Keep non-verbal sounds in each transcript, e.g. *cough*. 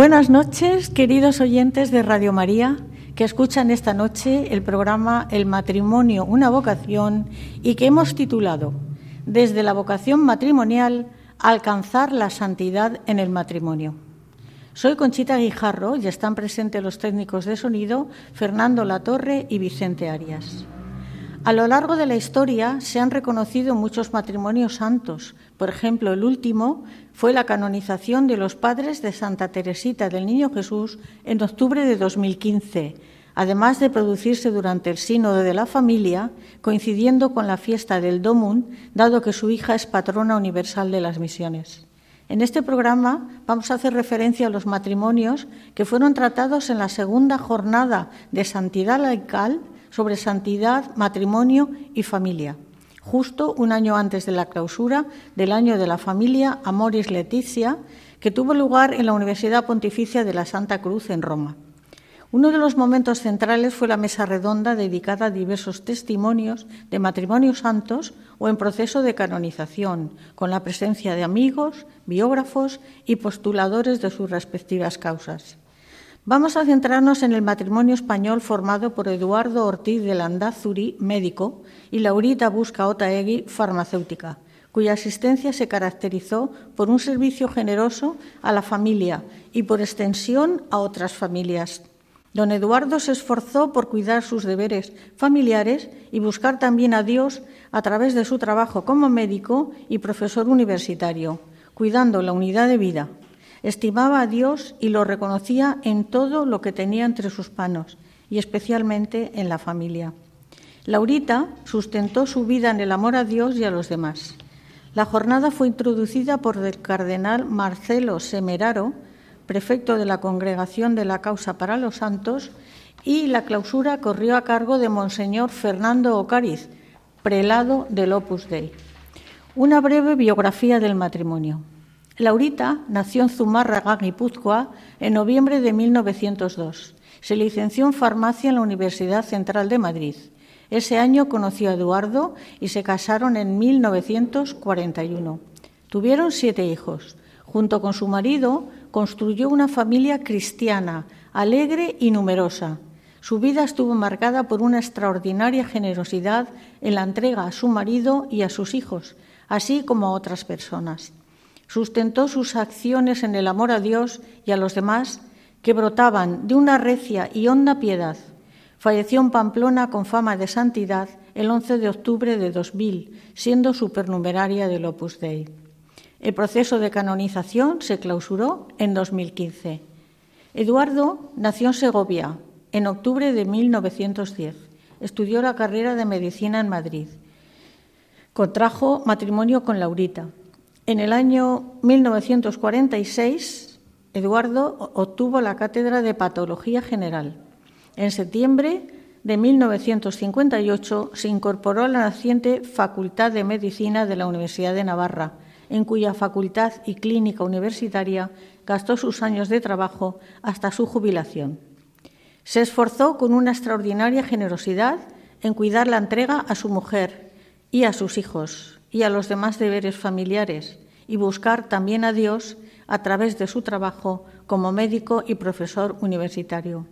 Buenas noches, queridos oyentes de Radio María, que escuchan esta noche el programa El matrimonio, una vocación, y que hemos titulado Desde la vocación matrimonial, alcanzar la santidad en el matrimonio. Soy Conchita Guijarro y están presentes los técnicos de sonido Fernando Latorre y Vicente Arias. A lo largo de la historia se han reconocido muchos matrimonios santos. Por ejemplo, el último fue la canonización de los padres de Santa Teresita del Niño Jesús en octubre de 2015, además de producirse durante el Sínodo de la Familia, coincidiendo con la fiesta del Domum, dado que su hija es patrona universal de las misiones. En este programa vamos a hacer referencia a los matrimonios que fueron tratados en la segunda jornada de Santidad Laical sobre santidad, matrimonio y familia, justo un año antes de la clausura del año de la familia Amoris Leticia, que tuvo lugar en la Universidad Pontificia de la Santa Cruz en Roma. Uno de los momentos centrales fue la mesa redonda dedicada a diversos testimonios de matrimonios santos o en proceso de canonización, con la presencia de amigos, biógrafos y postuladores de sus respectivas causas. Vamos a centrarnos en el matrimonio español formado por Eduardo Ortiz de Landazuri, médico, y Laurita Busca Otaegui, farmacéutica, cuya asistencia se caracterizó por un servicio generoso a la familia y por extensión a otras familias. Don Eduardo se esforzó por cuidar sus deberes familiares y buscar también a Dios a través de su trabajo como médico y profesor universitario, cuidando la unidad de vida, Estimaba a Dios y lo reconocía en todo lo que tenía entre sus manos y especialmente en la familia. Laurita sustentó su vida en el amor a Dios y a los demás. La jornada fue introducida por el cardenal Marcelo Semeraro, prefecto de la Congregación de la Causa para los Santos, y la clausura corrió a cargo de Monseñor Fernando Ocariz, prelado del Opus Dei. Una breve biografía del matrimonio. Laurita nació en Zumárraga, Guipúzcoa, en noviembre de 1902. Se licenció en farmacia en la Universidad Central de Madrid. Ese año conoció a Eduardo y se casaron en 1941. Tuvieron siete hijos. Junto con su marido construyó una familia cristiana, alegre y numerosa. Su vida estuvo marcada por una extraordinaria generosidad en la entrega a su marido y a sus hijos, así como a otras personas sustentó sus acciones en el amor a Dios y a los demás que brotaban de una recia y honda piedad. Falleció en Pamplona con fama de santidad el 11 de octubre de 2000, siendo supernumeraria del Opus Dei. El proceso de canonización se clausuró en 2015. Eduardo nació en Segovia en octubre de 1910. Estudió la carrera de medicina en Madrid. Contrajo matrimonio con Laurita. En el año 1946, Eduardo obtuvo la cátedra de Patología General. En septiembre de 1958 se incorporó a la naciente Facultad de Medicina de la Universidad de Navarra, en cuya facultad y clínica universitaria gastó sus años de trabajo hasta su jubilación. Se esforzó con una extraordinaria generosidad en cuidar la entrega a su mujer y a sus hijos, y a los demás deberes familiares y buscar también a Dios a través de su trabajo como médico y profesor universitario.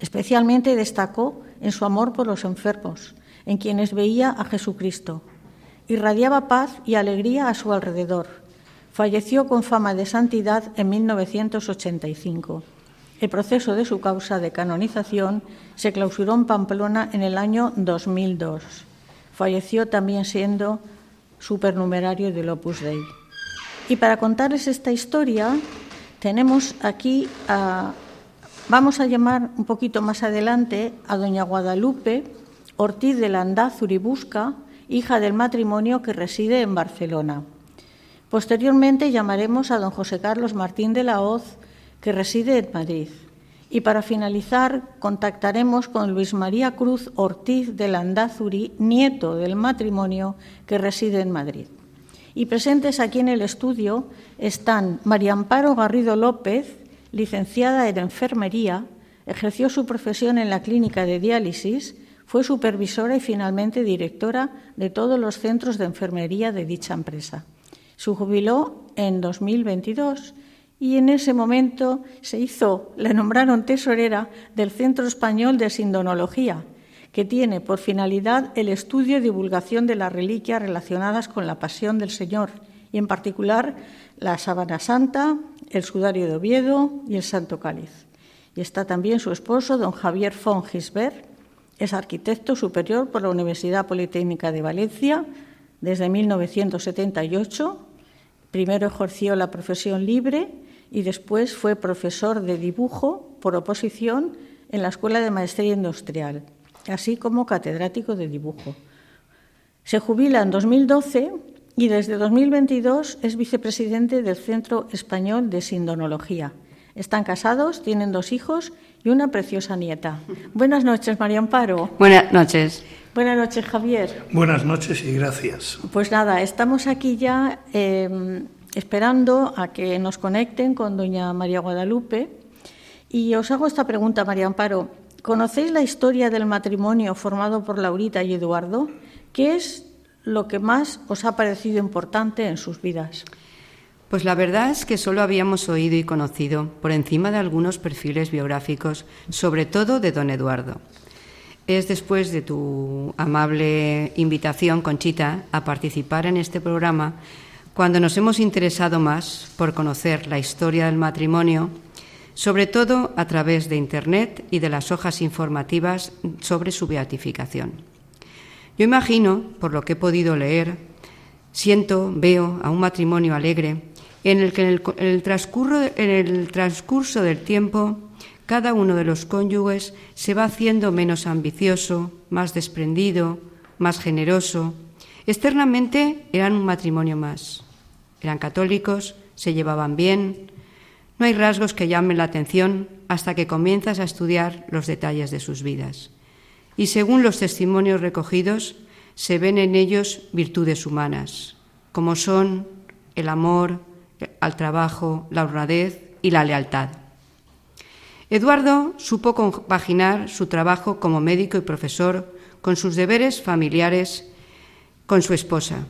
Especialmente destacó en su amor por los enfermos, en quienes veía a Jesucristo. Irradiaba paz y alegría a su alrededor. Falleció con fama de santidad en 1985. El proceso de su causa de canonización se clausuró en Pamplona en el año 2002. Falleció también siendo supernumerario del Opus Dei. Y para contarles esta historia, tenemos aquí a, vamos a llamar un poquito más adelante a doña Guadalupe Ortiz de Landaz Uribusca, hija del matrimonio que reside en Barcelona. Posteriormente llamaremos a don José Carlos Martín de la Hoz, que reside en Madrid. Y para finalizar, contactaremos con Luis María Cruz Ortiz de Landazuri, nieto del matrimonio que reside en Madrid. Y presentes aquí en el estudio están María Amparo Garrido López, licenciada en enfermería, ejerció su profesión en la clínica de diálisis, fue supervisora y finalmente directora de todos los centros de enfermería de dicha empresa. Se jubiló en 2022 y en ese momento se hizo, le nombraron tesorera del Centro Español de Sindonología, que tiene por finalidad el estudio y divulgación de las reliquias relacionadas con la pasión del Señor, y en particular la sábana santa, el sudario de Oviedo y el Santo Cáliz. Y está también su esposo, don Javier von Gisbert, es arquitecto superior por la Universidad Politécnica de Valencia desde 1978. Primero ejerció la profesión libre y después fue profesor de dibujo por oposición en la Escuela de Maestría Industrial, así como catedrático de dibujo. Se jubila en 2012 y desde 2022 es vicepresidente del Centro Español de Sindonología. Están casados, tienen dos hijos y una preciosa nieta. Buenas noches, María Amparo. Buenas noches. Buenas noches, Javier. Buenas noches y gracias. Pues nada, estamos aquí ya eh, esperando a que nos conecten con doña María Guadalupe. Y os hago esta pregunta, María Amparo. ¿Conocéis la historia del matrimonio formado por Laurita y Eduardo? ¿Qué es lo que más os ha parecido importante en sus vidas? Pues la verdad es que solo habíamos oído y conocido por encima de algunos perfiles biográficos, sobre todo de don Eduardo. Es después de tu amable invitación, Conchita, a participar en este programa cuando nos hemos interesado más por conocer la historia del matrimonio, sobre todo a través de Internet y de las hojas informativas sobre su beatificación. Yo imagino, por lo que he podido leer, siento, veo a un matrimonio alegre en el que en el, transcurso, del tiempo cada uno de los cónyuges se va haciendo menos ambicioso, más desprendido, más generoso. Externamente eran un matrimonio más. Eran católicos, se llevaban bien. No hay rasgos que llamen la atención hasta que comienzas a estudiar los detalles de sus vidas. Y según los testimonios recogidos, se ven en ellos virtudes humanas, como son el amor al trabajo, la honradez y la lealtad. Eduardo supo compaginar su trabajo como médico y profesor con sus deberes familiares con su esposa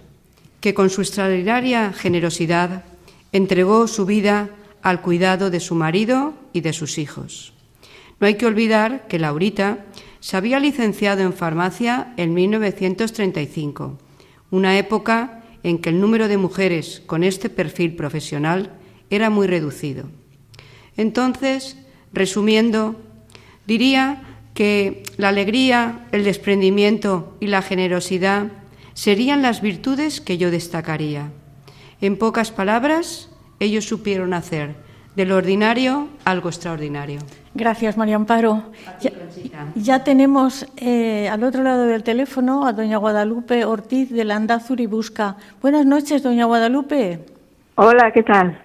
que con su extraordinaria generosidad entregó su vida al cuidado de su marido y de sus hijos. No hay que olvidar que Laurita se había licenciado en farmacia en 1935, una época en que el número de mujeres con este perfil profesional era muy reducido. Entonces, resumiendo, diría que la alegría, el desprendimiento y la generosidad serían las virtudes que yo destacaría. En pocas palabras, ellos supieron hacer de lo ordinario algo extraordinario. Gracias, María Amparo. Ya, tenemos eh, al otro lado del teléfono a doña Guadalupe Ortiz de Landazur y Busca. Buenas noches, doña Guadalupe. Hola, ¿qué tal?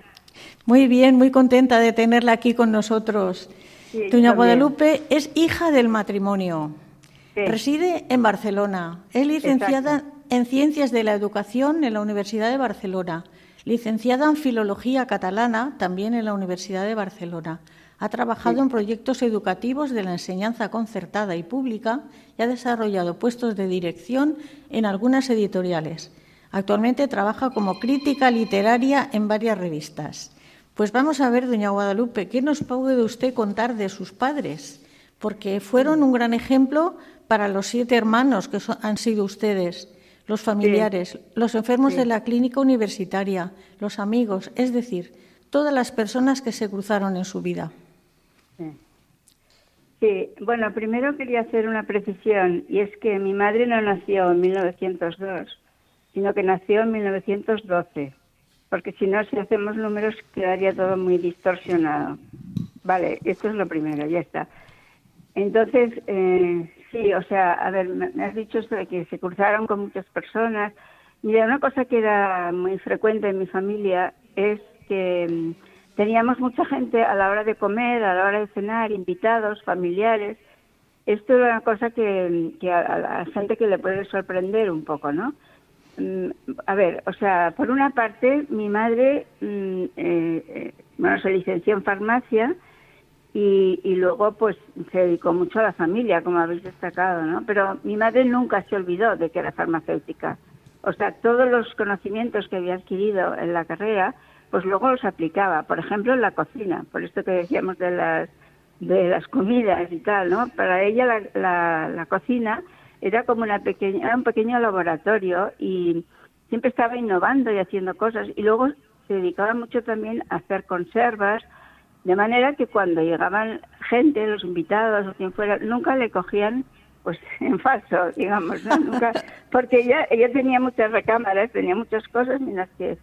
Muy bien, muy contenta de tenerla aquí con nosotros. doña Guadalupe es hija del matrimonio. Reside en Barcelona. Es licenciada en Ciencias de la Educación en la Universidad de Barcelona, licenciada en Filología Catalana también en la Universidad de Barcelona. Ha trabajado en proyectos educativos de la enseñanza concertada y pública y ha desarrollado puestos de dirección en algunas editoriales. Actualmente trabaja como crítica literaria en varias revistas. Pues vamos a ver, doña Guadalupe, ¿qué nos puede usted contar de sus padres? Porque fueron un gran ejemplo para los siete hermanos que han sido ustedes. Los familiares, los enfermos de la clínica universitaria, los amigos, es decir, todas las personas que se cruzaron en su vida. Sí. bueno, primero quería hacer una precisión y es que mi madre no nació en 1902, sino que nació en 1912, porque si no, si hacemos números quedaría todo muy distorsionado. Vale, esto es lo primero, ya está. Entonces, eh, sí, o sea, a ver, me has dicho esto de que se cruzaron con muchas personas. Mira, una cosa que era muy frecuente en mi familia es que mm, teníamos mucha gente a la hora de comer, a la hora de cenar, invitados, familiares. Esto era una cosa que, a, la gente que le puede sorprender un poco, ¿no? Mm, a ver, o sea, por una parte, mi madre, mm, eh, eh, bueno, se licenció en farmacia y, y, luego pues se dedicó mucho a la familia, como habéis destacado, ¿no? Pero mi madre nunca se olvidó de que era farmacéutica. O sea, todos los conocimientos que había adquirido en la carrera pues luego los aplicaba, por ejemplo, en la cocina, por esto que decíamos de las de las comidas y tal, ¿no? Para ella la, la, cocina era como una pequeña, era un pequeño laboratorio y siempre estaba innovando y haciendo cosas y luego se dedicaba mucho también a hacer conservas, de manera que cuando llegaban gente, los invitados o quien fuera, nunca le cogían pues *laughs* en falso, digamos, ¿no? Nunca, *laughs* porque ella, ella tenía muchas recámaras, tenía muchas cosas en las que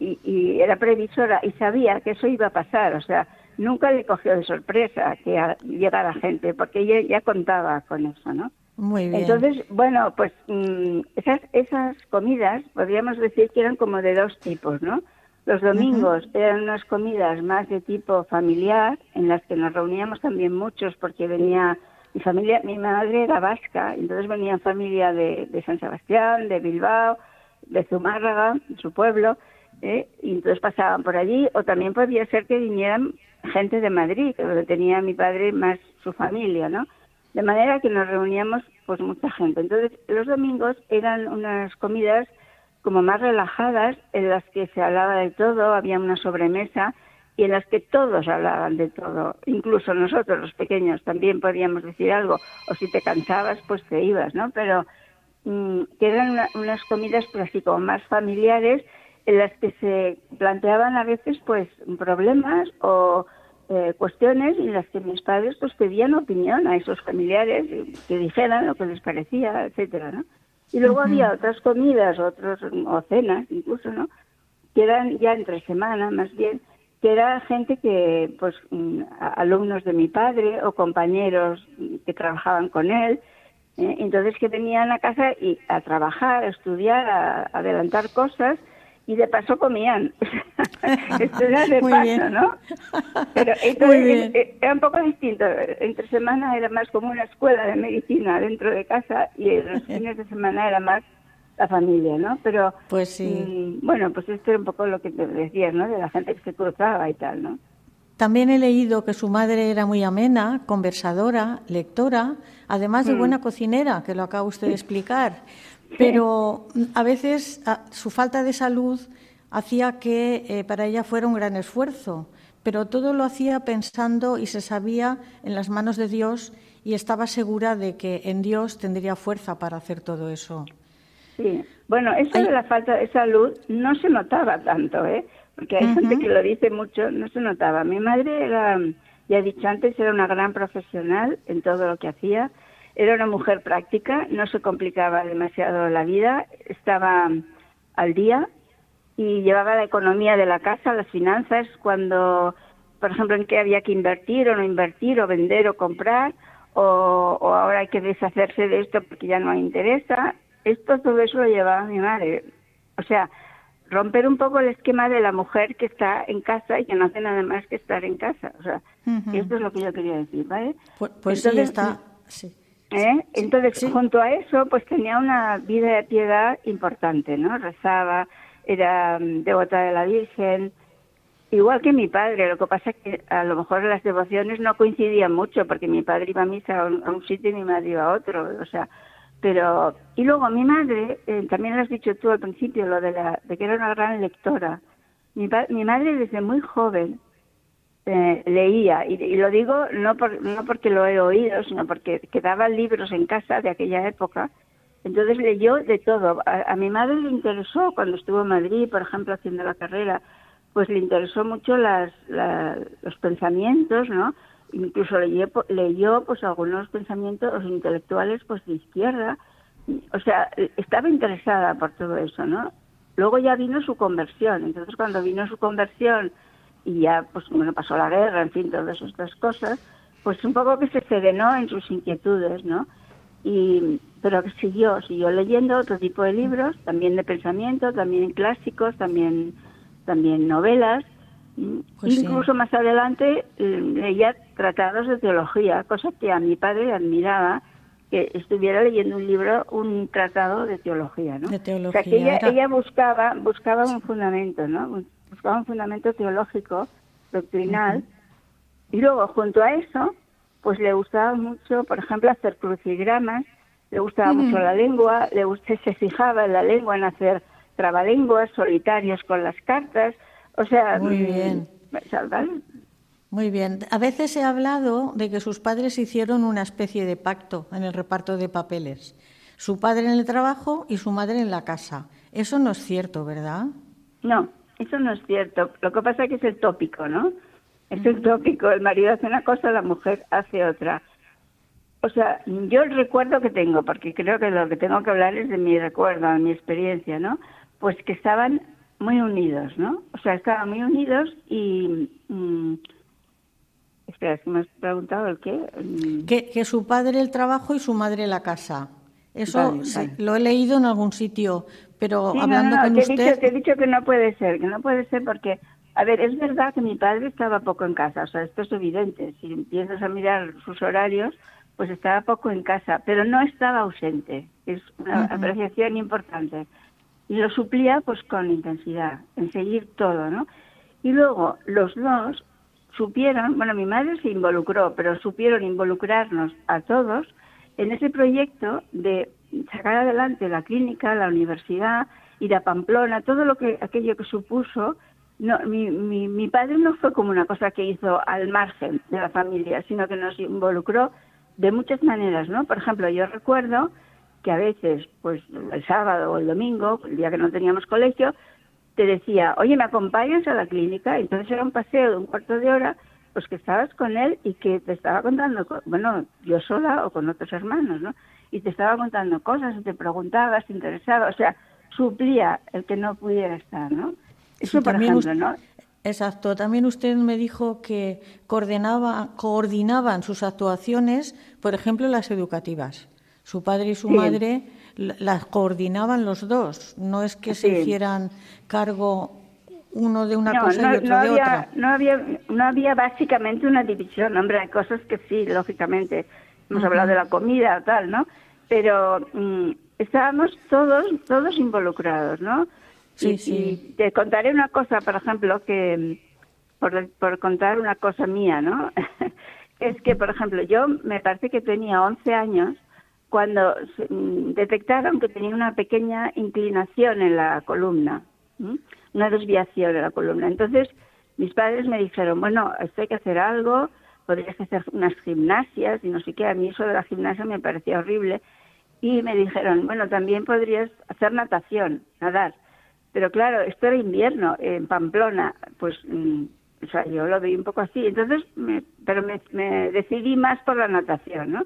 y, era previsora y sabía que eso iba a pasar, o sea, nunca le cogió de sorpresa que llegara gente, porque ella ya contaba con eso, ¿no? Muy bien. Entonces, bueno, pues mm, esas, esas comidas podríamos decir que eran como de dos tipos, ¿no? Los domingos eran unas comidas más de tipo familiar, en las que nos reuníamos también muchos, porque venía mi familia, mi madre era vasca, entonces venía familia de, de San Sebastián, de Bilbao, de Zumárraga, su pueblo, ¿eh? y entonces pasaban por allí, o también podía ser que vinieran gente de Madrid, que tenía mi padre más su familia, ¿no? De manera que nos reuníamos pues mucha gente. Entonces los domingos eran unas comidas como más relajadas, en las que se hablaba de todo, había una sobremesa y en las que todos hablaban de todo, incluso nosotros los pequeños también podíamos decir algo, o si te cansabas pues te ibas, ¿no? Pero mm, que eran unas comidas pues así como más familiares en las que se planteaban a veces pues problemas o eh, cuestiones en las que mis padres pues pedían opinión a esos familiares que dijeran lo que les parecía, etcétera, ¿no? Y luego había otras comidas, otros o cenas incluso, ¿no? Que eran ya entre semana más bien, que era gente que pues mm, alumnos de mi padre o compañeros que trabajaban con él, ¿eh? entonces que venían a casa y a trabajar, a estudiar, a adelantar cosas y de paso comían. *laughs* Esto era de paso, ¿no? Pero *laughs* entonces era un poco distinto. Entre semana era más como una escuela de medicina dentro de casa y los *laughs* fines de semana era más la familia, ¿no? Pero, pues sí. Mm, bueno, pues esto era un poco lo que te decías, ¿no? De la gente que se cruzaba y tal, ¿no? También he leído que su madre era muy amena, conversadora, lectora, además de mm. buena cocinera, que lo acaba usted de explicar. Pero a veces su falta de salud hacía que eh, para ella fuera un gran esfuerzo, pero todo lo hacía pensando y se sabía en las manos de Dios y estaba segura de que en Dios tendría fuerza para hacer todo eso. Sí, bueno, eso de la falta de salud no se notaba tanto, ¿eh? Porque hay gente que lo dice mucho, no se notaba. Mi madre era, ya he dicho antes, era una gran profesional en todo lo que hacía era una mujer práctica, no se complicaba demasiado la vida, estaba al día y llevaba la economía de la casa, las finanzas, cuando, por ejemplo, en qué había que invertir o no invertir, o vender o comprar, o, ahora hay que deshacerse de esto porque ya no interesa. Esto, todo eso lo llevaba mi madre. O sea, romper un poco el esquema de la mujer que está en casa y que no hace nada más que estar en casa. O sea, esto es lo que yo quería decir, ¿vale? Pues, pues sí, está... Sí. ¿Eh? Entonces, junto a eso, pues tenía una vida de piedad importante, ¿no? Rezaba, era mm, devota de la Virgen, igual que mi padre. Lo que pasa es que a lo mejor las devociones no coincidían mucho, porque mi padre iba a misa a un, sitio y mi madre iba a otro, o sea. Pero, y luego mi madre, eh, también lo has dicho tú al principio, lo de, la, de que era una gran lectora. Mi, mi madre desde muy joven eh, leía, y, lo digo no, por, no porque lo he oído, sino porque quedaban libros en casa de aquella época Entonces leyó de todo. A, mi madre le interesó cuando estuvo en Madrid, por ejemplo, haciendo la carrera, pues le interesó mucho las, los pensamientos, ¿no? Incluso leyó, leyó pues algunos pensamientos intelectuales pues de izquierda. O sea, estaba interesada por todo eso, ¿no? Luego ya vino su conversión. Entonces cuando vino su conversión y ya pues bueno pasó la guerra, en fin, todas estas cosas, pues un poco que se serenó en sus inquietudes, ¿no? Y, pero que siguió, siguió leyendo otro tipo de libros, también de pensamiento, también clásicos, también, también novelas. Pues Incluso más adelante eh, leía tratados de teología, cosa que a mi padre admiraba, que estuviera leyendo un libro, un tratado de teología, ¿no? De teología. O sea, que ella, ella buscaba, buscaba un fundamento, ¿no? Buscaba un fundamento teológico, doctrinal, y luego, junto a eso, pues le gustaba mucho, por ejemplo, hacer crucigramas, le gustaba mucho la lengua, le se fijaba en la lengua, en hacer trabalenguas solitarios con las cartas, o sea... Muy mm, bien. Muy bien. A veces he hablado de que sus padres hicieron una especie de pacto en el reparto de papeles. Su padre en el trabajo y su madre en la casa. Eso no es cierto, ¿verdad? No, eso no es cierto. Lo que pasa es que es el tópico, ¿no? Es el tópico, el marido hace una cosa, la mujer hace otra. O sea, yo el recuerdo que tengo, porque creo que lo que tengo que hablar es de mi recuerdo, de mi experiencia, ¿no? Pues que estaban muy unidos, ¿no? O sea, estaban muy unidos y... Mm, espera, es que me has preguntado el qué. Mm. Que, su padre el trabajo y su madre la casa. Eso lo he leído en algún sitio, pero hablando con te usted... He dicho, te he dicho que no puede ser, que no puede ser porque a ver, es verdad que mi padre estaba poco en casa, o sea, esto es evidente. Si empiezas a mirar sus horarios, pues estaba poco en casa, pero no estaba ausente. Es una apreciación importante. Y lo suplía pues con intensidad, en seguir todo, ¿no? Y luego los dos supieron, bueno, mi madre se involucró, pero supieron involucrarnos a todos en ese proyecto de sacar adelante la clínica, la universidad, ir a Pamplona, todo lo que aquello que supuso no, mi, mi, mi padre no fue como una cosa que hizo al margen de la familia, sino que nos involucró de muchas maneras, ¿no? Por ejemplo, yo recuerdo que a veces, pues el sábado o el domingo, el día que no teníamos colegio, te decía, oye, ¿me acompañas a la clínica? Entonces era un paseo de un cuarto de hora, pues que estabas con él y que te estaba contando, bueno, yo sola o con otros hermanos, ¿no? Y te estaba contando cosas, te preguntaba, te interesaba, o sea, suplía el que no pudiera estar, ¿no? Eso, por ejemplo, ¿no? Exacto. También usted me dijo que coordinaba, coordinaban sus actuaciones, por ejemplo, las educativas. Su padre y su madre las coordinaban los dos. No es que se hicieran cargo uno de una cosa y otro de había, otra. No había, no había básicamente una división. Hombre, hay cosas que sí, lógicamente. Hemos hablado de la comida, tal, ¿no? Pero mm, estábamos todos, todos involucrados, ¿no? Sí, sí. te contaré una cosa, por ejemplo, que por, por contar una cosa mía, ¿no? *laughs* es que, por ejemplo, yo me parece que tenía 11 años cuando mm, detectaron que tenía una pequeña inclinación en la columna, una desviación en la columna. Entonces, mis padres me dijeron, bueno, esto hay que hacer algo, podrías hacer unas gimnasias y no sé qué. A mí eso de la gimnasia me parecía horrible. Y me dijeron, bueno, también podrías hacer natación, nadar. Pero claro, esto era invierno en Pamplona, pues, mm, o sea, yo lo vi un poco así. Entonces, pero me, decidí más por la natación, ¿no?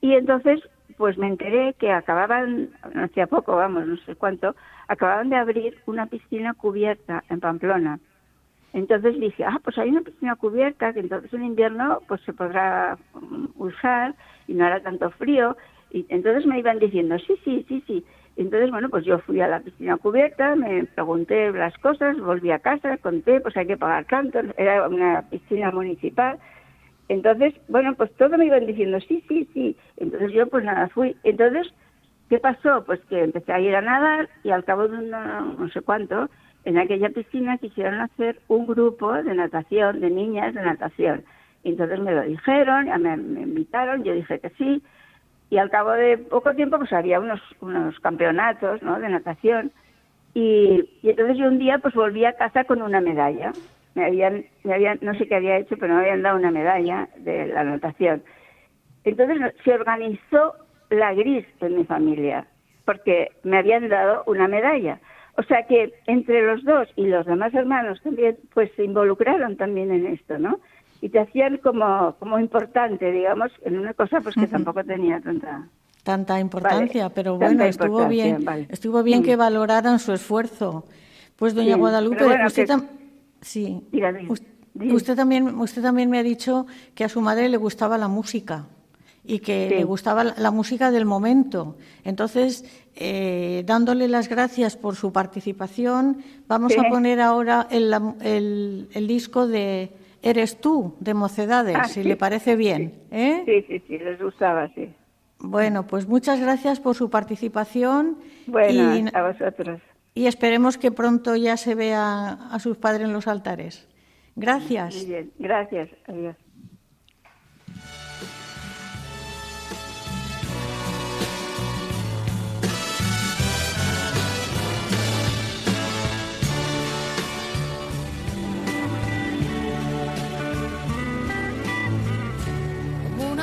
Y entonces, pues me enteré que acababan, hacía poco, vamos, no sé cuánto, acababan de abrir una piscina cubierta en Pamplona. Entonces dije, ah, pues hay una piscina cubierta que entonces en invierno pues se podrá mm, usar y no hará tanto frío. Y entonces me iban diciendo, sí, sí, sí, sí. Entonces, bueno, pues yo fui a la piscina cubierta, me pregunté las cosas, volví a casa, conté, pues hay que pagar tanto, era una piscina municipal. Entonces, bueno, pues todo me iban diciendo, sí, sí, sí. Entonces yo, pues nada, fui. Entonces, ¿qué pasó? Pues que empecé a ir a nadar y al cabo de no sé cuánto, en aquella piscina quisieron hacer un grupo de natación, de niñas de natación. Entonces me lo dijeron, me, me invitaron, yo dije que sí y al cabo de poco tiempo pues había unos, unos campeonatos ¿no? de natación y, entonces yo un día pues volví a casa con una medalla. Me habían, me habían, no sé qué había hecho, pero me habían dado una medalla de la natación. Entonces se organizó la gris en mi familia. porque me habían dado una medalla. O sea que entre los dos y los demás hermanos también, pues se involucraron también en esto, ¿no? Y te hacían como, como importante, digamos, en una cosa pues que tampoco tenía tanta tanta importancia, pero bueno, estuvo bien, estuvo bien que valoraran su esfuerzo. Pues doña Guadalupe, usted, sí, usted también usted también me ha dicho que a su madre le gustaba la música y que le gustaba la música del momento. Entonces, eh, dándole las gracias por su participación, vamos a poner ahora el, el, disco de Eres tú, de Mocedades, ah, si le parece bien. ¿eh? Sí, sí, sí, les gustaba, sí. Bueno, pues muchas gracias por su participación. Bueno, y, a vosotros. Y esperemos que pronto ya se vea a sus padres en los altares. Gracias. Muy bien, gracias. Adiós.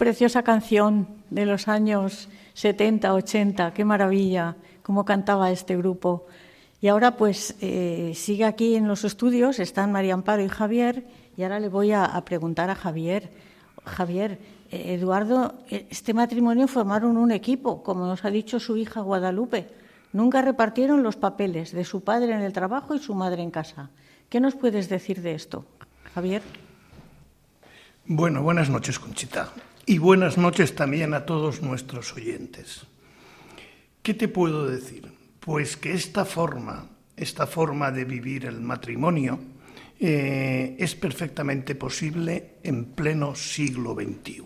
Preciosa canción de los años 70, 80, qué maravilla, cómo cantaba este grupo. Y ahora pues eh, sigue aquí en los estudios, están María Amparo y Javier, y ahora le voy a, preguntar a Javier, Javier, eh, Eduardo, este matrimonio formaron un equipo, como nos ha dicho su hija Guadalupe. Nunca repartieron los papeles de su padre en el trabajo y su madre en casa. ¿Qué nos puedes decir de esto, Javier? Bueno, buenas noches, Conchita. Y buenas noches también a todos nuestros oyentes. ¿Qué te puedo decir? Pues que esta forma, esta forma de vivir el matrimonio, eh, es perfectamente posible en pleno siglo XXI.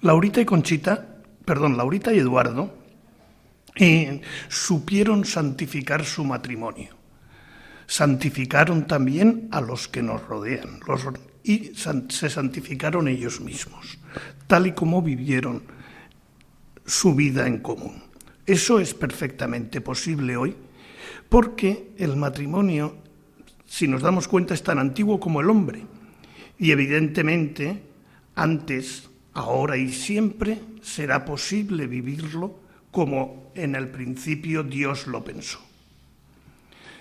Laurita y Conchita, perdón, Laurita y Eduardo, eh, supieron santificar su matrimonio. Santificaron también a los que nos rodean, y se santificaron ellos mismos, tal y como vivieron su vida en común. Eso es perfectamente posible hoy porque el matrimonio, si nos damos cuenta, es tan antiguo como el hombre. Y evidentemente, antes, ahora y siempre, será posible vivirlo como en el principio Dios lo pensó.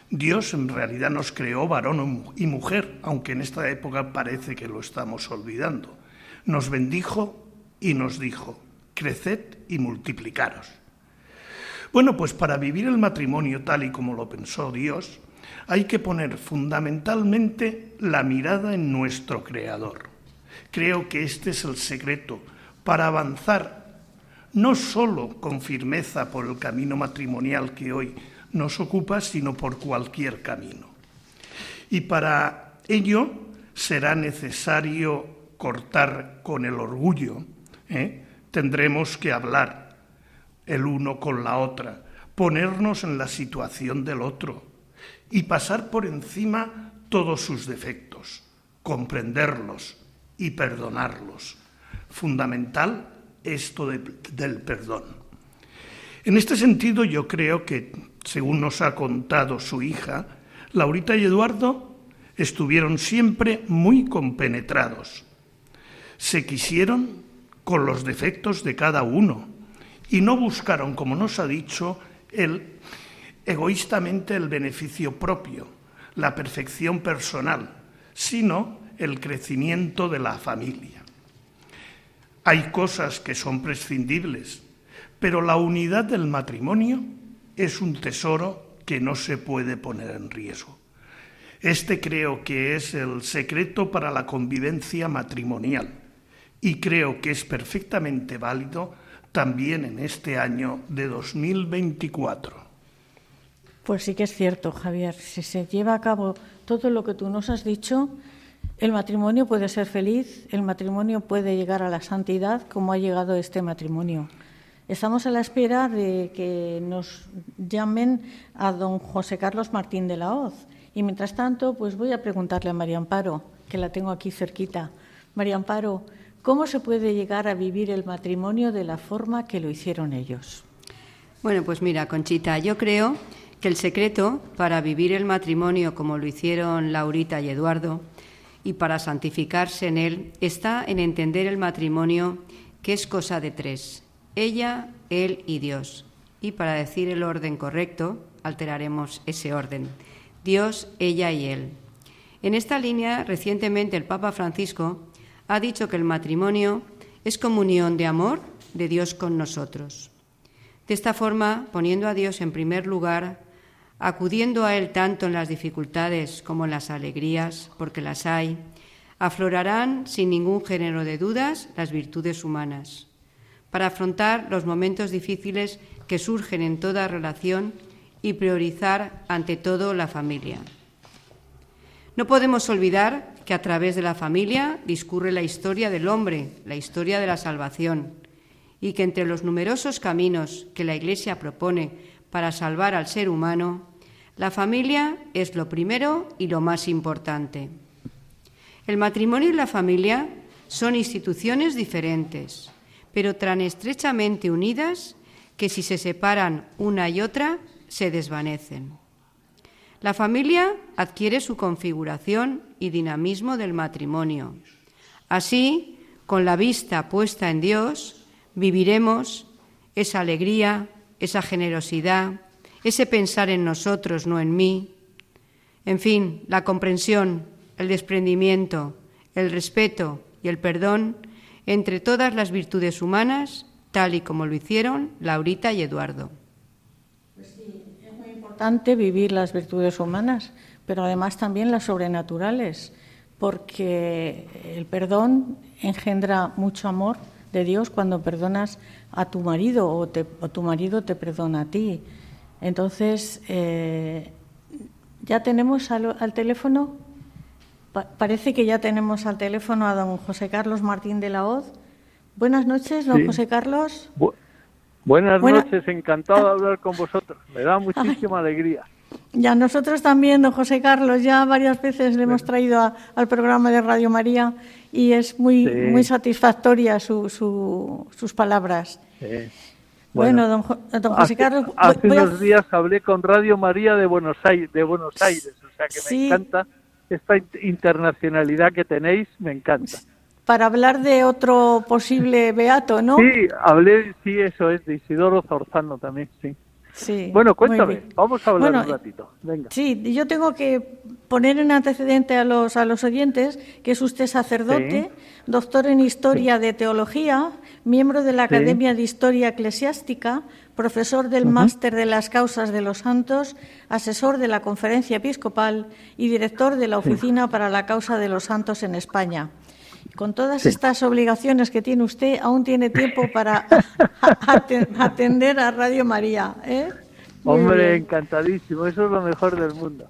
Dios en realidad nos creó varón y mujer, aunque en esta época parece que lo estamos olvidando. Nos bendijo y nos dijo, creced y multiplicaros. Bueno, pues para vivir el matrimonio tal y como lo pensó Dios, hay que poner fundamentalmente la mirada en nuestro Creador. Creo que este es el secreto para avanzar no solo con firmeza por el camino matrimonial que hoy nos ocupa, sino por cualquier camino. Y para ello será necesario cortar con el orgullo. ¿eh? Tendremos que hablar el uno con la otra, ponernos en la situación del otro y pasar por encima todos sus defectos, comprenderlos y perdonarlos. Fundamental esto del perdón. En este sentido, yo creo que según nos ha contado su hija, Laurita y Eduardo estuvieron siempre muy compenetrados. Se quisieron con los defectos de cada uno y no buscaron, como nos ha dicho, el, egoístamente el beneficio propio, la perfección personal, sino el crecimiento de la familia. Hay cosas que son prescindibles, pero la unidad del matrimonio es un tesoro que no se puede poner en riesgo. Este creo que es el secreto para la convivencia matrimonial y creo que es perfectamente válido también en este año de 2024. Pues sí que es cierto, Javier. Si se lleva a cabo todo lo que tú nos has dicho, el matrimonio puede ser feliz, el matrimonio puede llegar a la santidad como ha llegado este matrimonio. Estamos a la espera de que nos llamen a don José Carlos Martín de la Hoz. Y mientras tanto, pues voy a preguntarle a María Amparo, que la tengo aquí cerquita. María Amparo, ¿cómo se puede llegar a vivir el matrimonio de la forma que lo hicieron ellos? Bueno, pues mira, Conchita, yo creo que el secreto para vivir el matrimonio como lo hicieron Laurita y Eduardo y para santificarse en él está en entender el matrimonio que es cosa de tres, ella, él y Dios. Y para decir el orden correcto, alteraremos ese orden. Dios, ella y él. En esta línea, recientemente el Papa Francisco ha dicho que el matrimonio es comunión de amor de Dios con nosotros. De esta forma, poniendo a Dios en primer lugar, acudiendo a Él tanto en las dificultades como en las alegrías, porque las hay, aflorarán sin ningún género de dudas las virtudes humanas, para afrontar los momentos difíciles que surgen en toda relación y priorizar ante todo la familia. No podemos olvidar que a través de la familia discurre la historia del hombre, la historia de la salvación, y que entre los numerosos caminos que la Iglesia propone para salvar al ser humano, la familia es lo primero y lo más importante. El matrimonio y la familia son instituciones diferentes, pero tan estrechamente unidas que si se separan una y otra, se desvanecen. La familia adquiere su configuración y dinamismo del matrimonio. Así, con la vista puesta en Dios, viviremos esa alegría, esa generosidad, ese pensar en nosotros, no en mí. En fin, la comprensión, el desprendimiento, el respeto y el perdón entre todas las virtudes humanas, tal y como lo hicieron Laurita y Eduardo importante vivir las virtudes humanas, pero además también las sobrenaturales, porque el perdón engendra mucho amor de Dios cuando perdonas a tu marido o, tu marido te perdona a ti. Entonces, eh, ya tenemos al, teléfono, parece que ya tenemos al teléfono a don José Carlos Martín de la Hoz. Buenas noches, don José Carlos. Buenas noches, encantado de hablar con vosotros. Me da muchísima alegría. Ya nosotros también, don José Carlos, ya varias veces le hemos traído al programa de Radio María y es muy muy satisfactoria su, sus palabras. Bueno, don, José Carlos. Hace unos días hablé con Radio María de Buenos Aires, de Buenos Aires, o sea que me encanta esta internacionalidad que tenéis, me encanta para hablar de otro posible beato, ¿no? Sí, hablé, sí, eso es, de Isidoro Zorzano también, sí. Sí, bueno, cuéntame, vamos a hablar un ratito. Venga. Sí, yo tengo que poner en antecedente a los, a los oyentes que es usted sacerdote, doctor en Historia de Teología, miembro de la Academia de Historia Eclesiástica, profesor del Máster de las Causas de los Santos, asesor de la Conferencia Episcopal y director de la Oficina para la Causa de los Santos en España. Con todas estas obligaciones que tiene usted, aún tiene tiempo para *laughs* atender a Radio María. ¿eh? Hombre, encantadísimo, eso es lo mejor del mundo.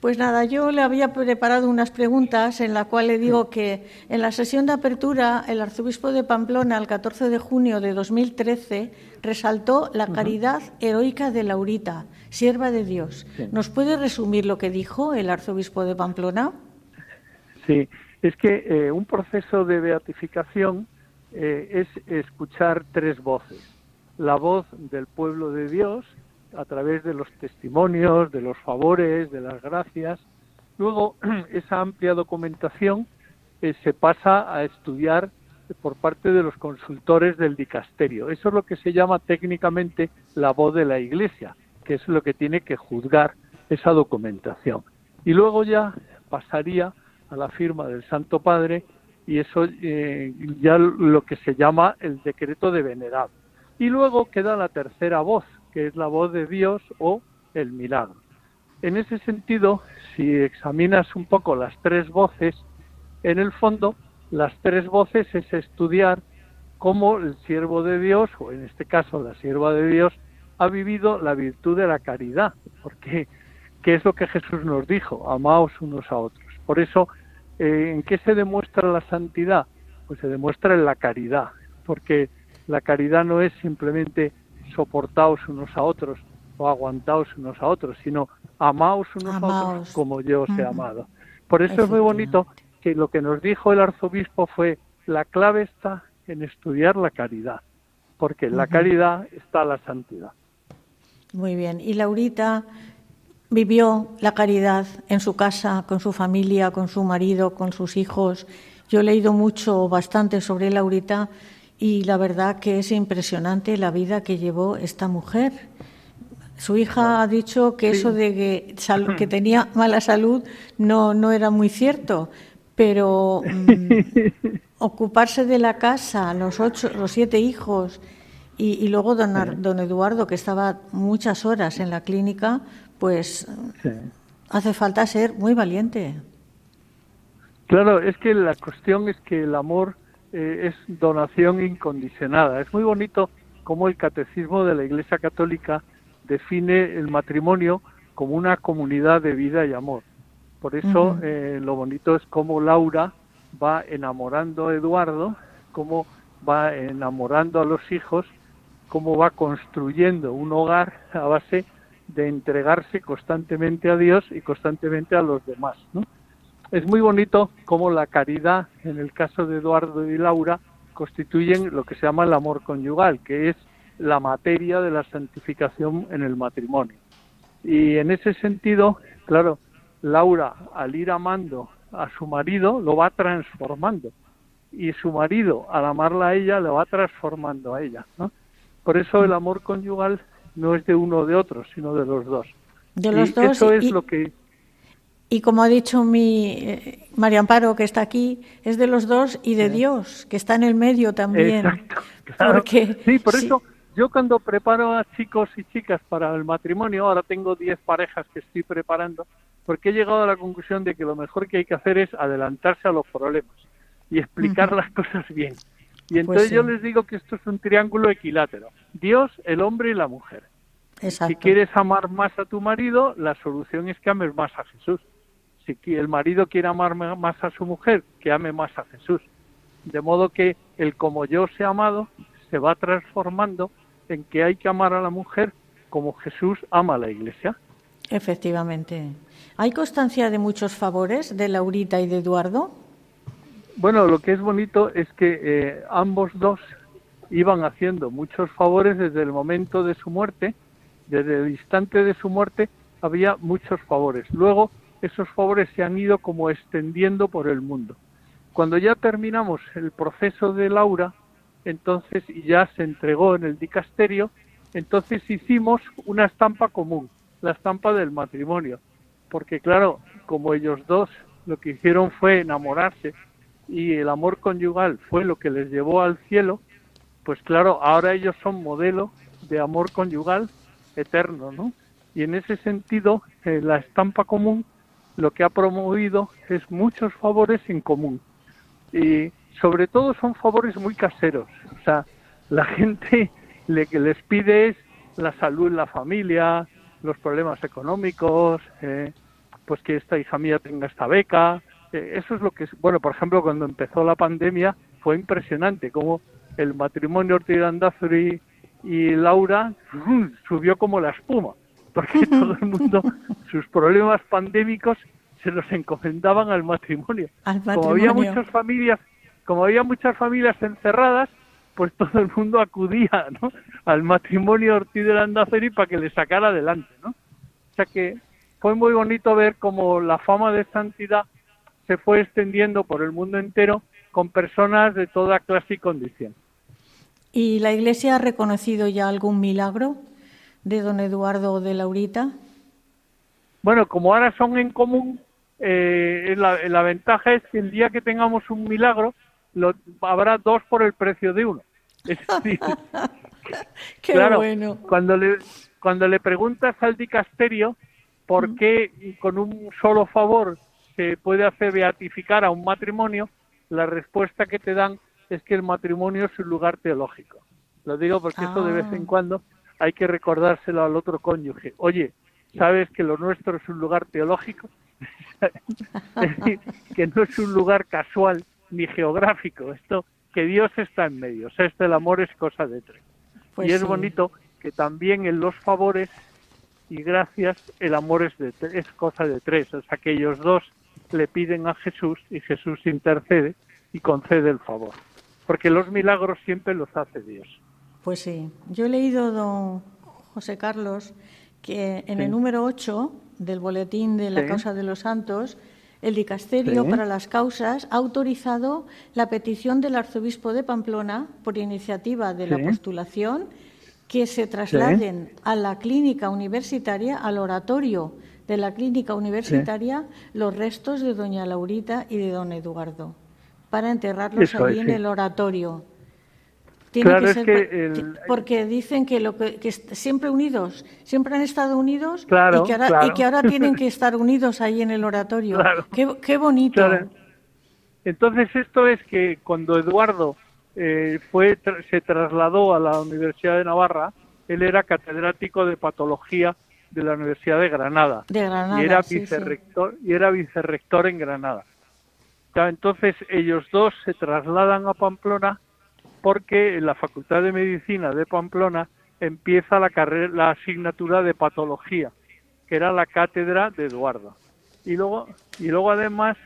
Pues nada, yo le había preparado unas preguntas en la cual le digo que en la sesión de apertura el arzobispo de Pamplona el 14 de junio de 2013 resaltó la caridad heroica de Laurita, sierva de Dios. ¿Nos puede resumir lo que dijo el arzobispo de Pamplona? Sí, es que eh, un proceso de beatificación eh, es escuchar tres voces. La voz del pueblo de Dios a través de los testimonios, de los favores, de las gracias. Luego, *clears throat* esa amplia documentación eh, se pasa a estudiar por parte de los consultores del dicasterio. Eso es lo que se llama técnicamente la voz de la Iglesia, que es lo que tiene que juzgar esa documentación. Y luego ya pasaría a la firma del Santo Padre y eso eh, ya lo que se llama el decreto de venerado. Y luego queda la tercera voz, que es la voz de Dios o el milagro. En ese sentido, si examinas un poco las tres voces, en el fondo, las tres voces es estudiar cómo el siervo de Dios, o en este caso la sierva de Dios, ha vivido la virtud de la caridad, porque ¿qué es lo que Jesús nos dijo? Amaos unos a otros. Por eso, eh, ¿en qué se demuestra la santidad? Pues se demuestra en la caridad, porque la caridad no es simplemente soportaos unos a otros o aguantaos unos a otros, sino amaos unos a otros como yo os he amado. Por eso es muy bonito que lo que nos dijo el arzobispo fue la clave está en estudiar la caridad, porque en la caridad está la santidad. Muy bien. Y Laurita vivió la caridad en su casa, con su familia, con su marido, con sus hijos. Yo he leído mucho, bastante sobre Laurita y la verdad que es impresionante la vida que llevó esta mujer. Su hija ha dicho que eso de que, que, tenía *laughs* mala salud no, no era muy cierto, pero mm, *laughs* ocuparse de la casa, los ocho, los siete hijos y, luego don, don, Eduardo que estaba muchas horas en la clínica, pues hace falta ser muy valiente. Claro, es que la cuestión es que el amor eh, es donación incondicionada. Es muy bonito cómo el catecismo de la Iglesia Católica define el matrimonio como una comunidad de vida y amor. Por eso eh, lo bonito es cómo Laura va enamorando a Eduardo, cómo va enamorando a los hijos, cómo va construyendo un hogar a base de entregarse constantemente a Dios y constantemente a los demás. ¿no? es muy bonito cómo la caridad, en el caso de Eduardo y Laura, constituyen lo que se llama el amor conyugal, que es la materia de la santificación en el matrimonio. Y en ese sentido, claro, Laura, al ir amando a su marido, lo va transformando. Y su marido, al amarla a ella, lo va transformando a ella. Por eso el amor conyugal no es de uno o de otro, sino de los dos. De los dos. Eso es lo que y como ha dicho mi eh, María Amparo, que está aquí, es de los dos y de Dios, que está en el medio también. Exacto, *laughs* sí, por eso yo cuando preparo a chicos y chicas para el matrimonio, ahora tengo 10 parejas que estoy preparando, porque he llegado a la conclusión de que lo mejor que hay que hacer es adelantarse a los problemas y explicar las cosas bien. Y pues entonces yo les digo que esto es un triángulo equilátero. Dios, el hombre y la mujer. Si quieres amar más a tu marido, la solución es que ames más a Jesús si el marido quiere amar más a su mujer, que ame más a Jesús. De modo que el como yo se amado se va transformando en que hay que amar a la mujer como Jesús ama a la iglesia. Efectivamente. ¿Hay constancia de muchos favores de Laurita y de Eduardo? Bueno, lo que es bonito es que eh, ambos dos iban haciendo muchos favores desde el momento de su muerte, desde el instante de su muerte había muchos favores. Luego esos favores se han ido como extendiendo por el mundo. Cuando ya terminamos el proceso de Laura, entonces ya se entregó en el dicasterio, entonces hicimos una estampa común, la estampa del matrimonio, porque claro, como ellos dos lo que hicieron fue enamorarse y el amor conyugal fue lo que les llevó al cielo, pues claro, ahora ellos son modelo de amor conyugal eterno, ¿no? Y en ese sentido, eh, la estampa común lo que ha promovido es muchos favores en común. Y sobre todo son favores muy caseros. O sea, la *laughs* gente le que les pide es la salud en la familia, los problemas económicos, eh, pues que esta hija mía tenga esta beca. Eh, eso es lo que, bueno, por ejemplo, cuando empezó la pandemia fue impresionante como el matrimonio Ortiz Andazuri y Laura subió como la espuma porque todo el mundo, sus problemas pandémicos se los encomendaban al matrimonio. Como había muchas familias, como había muchas familias encerradas, pues todo el mundo acudía ¿no? al matrimonio Ortiz de Landaceri para que le sacara adelante, ¿no? O sea que fue muy bonito ver cómo la fama de santidad se fue extendiendo por el mundo entero con personas de toda clase y condición. ¿Y la Iglesia ha reconocido ya algún milagro? de don Eduardo o de Laurita? Bueno, como ahora son en común, eh, la, ventaja es que el día que tengamos un milagro, lo, habrá dos por el precio de uno. Es *laughs* decir, Qué bueno. Cuando le, cuando le preguntas al dicasterio por qué con un solo favor se puede hacer beatificar a un matrimonio, la respuesta que te dan es que el matrimonio es un lugar teológico. Lo digo porque eso de vez en ah. cuando hay que recordárselo al otro cónyuge. Oye, ¿sabes que lo nuestro es un lugar teológico? *laughs* es decir, que no es un lugar casual ni geográfico. Esto, que Dios está en medio. O sea, este el amor es cosa de tres. Pues y es sí. bonito que también en los favores y gracias el amor es, de, es cosa de tres. O sea, que ellos dos le piden a Jesús y Jesús intercede y concede el favor. Porque los milagros siempre los hace Dios. Pues sí. Yo he leído, don José Carlos, que en el número 8 del Boletín de la Sí. Causa de los Santos, el Dicasterio Sí. para las Causas ha autorizado la petición del arzobispo de Pamplona, por iniciativa de la postulación, que se trasladen a la clínica universitaria, al oratorio de la clínica universitaria, los restos de doña Laurita y de don Eduardo, para enterrarlos Eso allí es, en sí. el oratorio. Tiene Claro, que es ser que el- porque dicen que lo que, siempre unidos, siempre han estado unidos Claro, y, que ahora, claro. y que ahora *laughs* tienen que estar unidos ahí en el oratorio. Qué, qué bonito. Entonces esto es que cuando Eduardo eh, fue se trasladó a la Universidad de Navarra, él era catedrático de patología de la Universidad de Granada De Granada, y era sí, sí. vicerrector y era vicerrector en Granada. Entonces ellos dos se trasladan a Pamplona porque en la Facultad de Medicina de Pamplona empieza la carrera la asignatura de patología, que era la cátedra de Eduardo. Y luego y luego además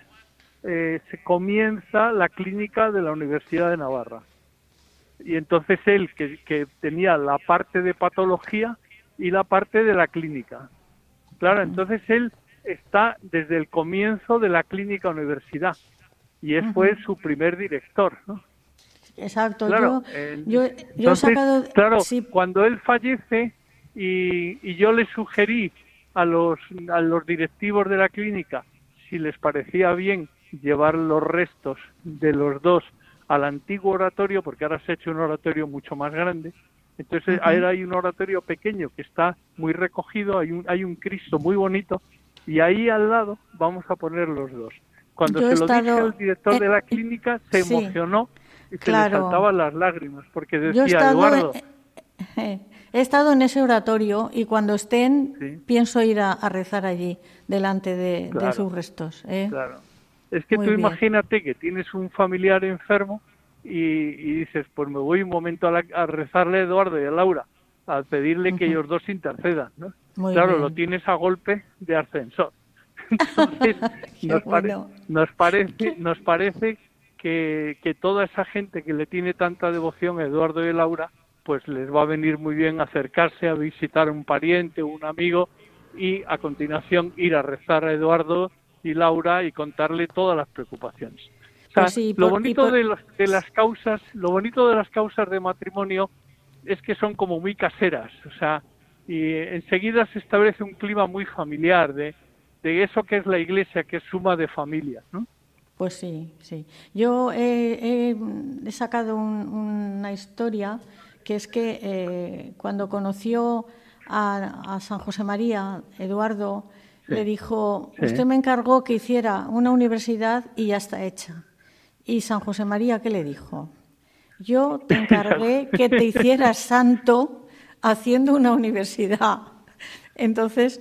eh, se comienza la clínica de la Universidad de Navarra. Y entonces él, que, que tenía la parte de patología y la parte de la clínica. Claro, entonces él está desde el comienzo de la clínica universidad y es, fue su primer director. ¿no? Exacto. Claro, yo, yo, yo he sacado. claro, sí, cuando él fallece y, y yo le sugerí a los, a los directivos de la clínica si les parecía bien llevar los restos de los dos al antiguo oratorio, porque ahora se ha hecho un oratorio mucho más grande. Entonces ahora hay un oratorio pequeño que está muy recogido, hay un, hay un Cristo muy bonito y ahí al lado vamos a poner los dos. Cuando Yo se lo dije al director de eh, la clínica se sí. emocionó y se le saltaban las lágrimas porque decía estado, Eduardo, eh, he estado en ese oratorio y cuando estén Sí. pienso ir a, a rezar allí delante de, sus restos. ¿eh? Claro. Es que Muy tú bien. imagínate que tienes un familiar enfermo y, y dices, pues me voy un momento a, la- a rezarle a Eduardo y a Laura, a pedirle que ellos dos intercedan, ¿no? Muy claro, bien. lo tienes a golpe de ascensor. *laughs* Entonces, *laughs* nos, pare- bueno. nos parece, nos parece que, que toda esa gente que le tiene tanta devoción a Eduardo y a Laura, pues les va a venir muy bien acercarse a visitar a un pariente o un amigo y a continuación ir a rezar a Eduardo y Laura y contarle todas las preocupaciones. O sea, Pues sí, lo por- bonito por- de, los- de las causas, lo bonito de las causas de matrimonio es que son como muy caseras, o sea, y enseguida se establece un clima muy familiar de, de eso que es la iglesia, que es suma de familias, ¿no? Pues sí, sí. Yo he, sacado un- una historia que es que eh, cuando conoció a, a San José María, Eduardo, le dijo, usted me encargó que hiciera una universidad y ya está hecha. Y San José María, ¿qué le dijo? Yo *laughs* te encargué que te hicieras santo haciendo una universidad. Entonces,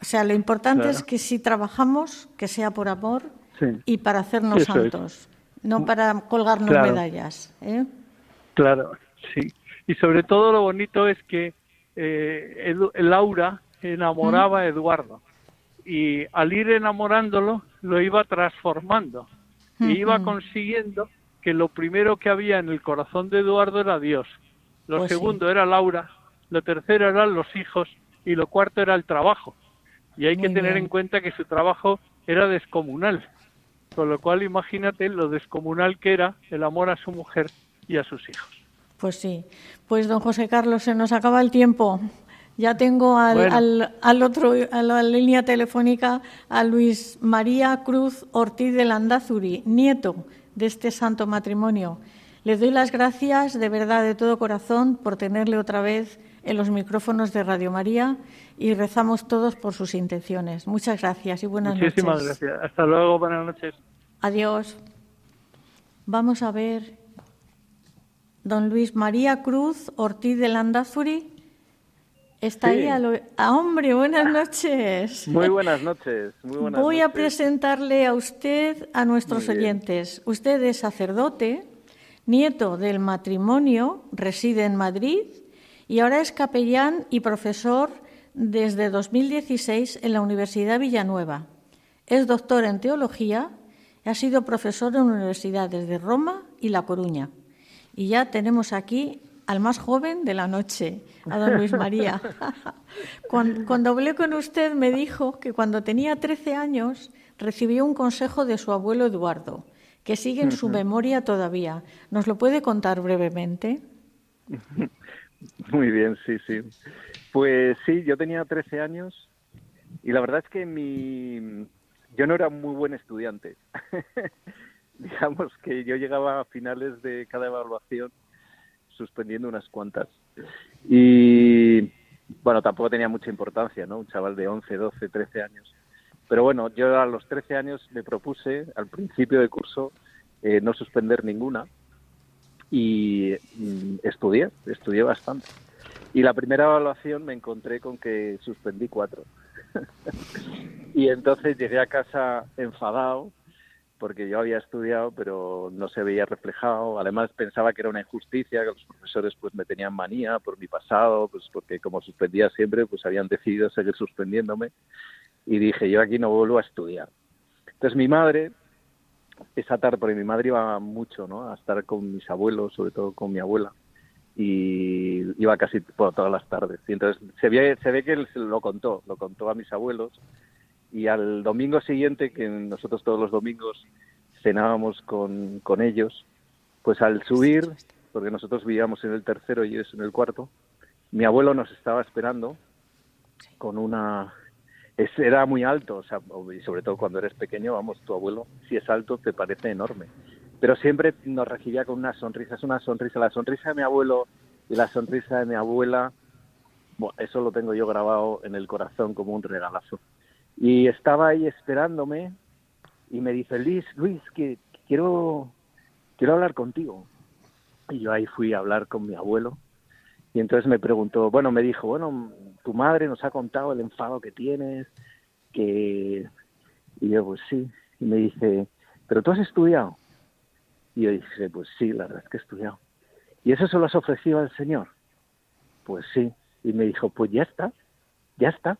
o sea, lo importante Claro. es que si trabajamos, que sea por amor Sí. y para hacernos Eso es. santos, no para colgarnos Claro. medallas. ¿eh? Claro, sí. Y sobre todo lo bonito es que eh, Laura enamoraba a Eduardo y al ir enamorándolo lo iba transformando y iba consiguiendo que lo primero que había en el corazón de Eduardo era Dios, lo Pues sí. segundo era Laura, lo tercero eran los hijos y lo cuarto era el trabajo. Y hay que tener bien. en cuenta que su trabajo era descomunal, con lo cual imagínate lo descomunal que era el amor a su mujer y a sus hijos. Pues sí. Pues don José Carlos, se nos acaba el tiempo. Ya tengo al, Bueno. al, al otro, a la línea telefónica a Luis María Cruz Ortiz de Landazuri, nieto de este santo matrimonio. Le doy las gracias de verdad, de todo corazón, por tenerle otra vez en los micrófonos de Radio María y rezamos todos por sus intenciones. Muchas gracias y buenas Muchísimas noches. gracias. Hasta luego, buenas noches. Adiós. Vamos a ver. Don Luis María Cruz Ortiz de Landazuri, Está ahí a lo... ah, hombre, buenas noches. Muy buenas noches. Muy buenas Voy a presentarle a usted a nuestros oyentes. Usted es sacerdote, nieto del matrimonio, reside en Madrid y ahora es capellán y profesor desde 2016 en la Universidad Villanueva. Es doctor en teología y ha sido profesor en universidades de Roma y La Coruña. Y ya tenemos aquí al más joven de la noche, a don Luis María. *laughs* Cuando, cuando hablé con usted me dijo que cuando tenía 13 años recibió un consejo de su abuelo Eduardo, que sigue en su memoria todavía. ¿Nos lo puede contar brevemente? Muy bien, sí, sí. Pues sí, yo tenía 13 años y la verdad es que mi... yo no era muy buen estudiante. *laughs* Digamos que yo llegaba a finales de cada evaluación suspendiendo unas cuantas. Y bueno, tampoco tenía mucha importancia, ¿no? Un chaval de 11, 12, 13 años. Pero bueno, yo a los 13 años me propuse al principio del curso eh, no suspender ninguna y mm, estudié, estudié bastante. Y la primera evaluación me encontré con que suspendí cuatro. *laughs* y entonces llegué a casa enfadado porque yo había estudiado pero no se veía reflejado. Además pensaba que era una injusticia, que los profesores pues me tenían manía por mi pasado, pues porque como suspendía siempre pues habían decidido seguir suspendiéndome. Y dije, yo aquí no vuelvo a estudiar. Entonces mi madre, esa tarde, porque mi madre iba mucho ¿no? a estar con mis abuelos, sobre todo con mi abuela, y iba casi por todas las tardes. Y entonces se ve, se ve que él lo contó, lo contó a mis abuelos, y al domingo siguiente, que nosotros todos los domingos cenábamos con, con ellos, pues al subir, porque nosotros vivíamos en el tercero y ellos en el cuarto, mi abuelo nos estaba esperando con una... Era muy alto, o sea, y sobre todo cuando eres pequeño, vamos, tu abuelo, si es alto, te parece enorme. Pero siempre nos recibía con una sonrisa, es una sonrisa. La sonrisa de mi abuelo y la sonrisa de mi abuela, bueno, eso lo tengo yo grabado en el corazón como un regalazo. Y estaba ahí esperándome y me dice, Luis, Luis, que quiero, quiero hablar contigo. Y yo ahí fui a hablar con mi abuelo. Y entonces me preguntó, bueno, me dijo, bueno, tu madre nos ha contado el enfado que tienes, que... Y yo, pues sí. Y me dice, ¿pero tú has estudiado? Y yo dije, pues sí, la verdad es que he estudiado. ¿Y eso se lo has ofrecido al Señor? Pues sí. Y me dijo, pues ya está, ya está.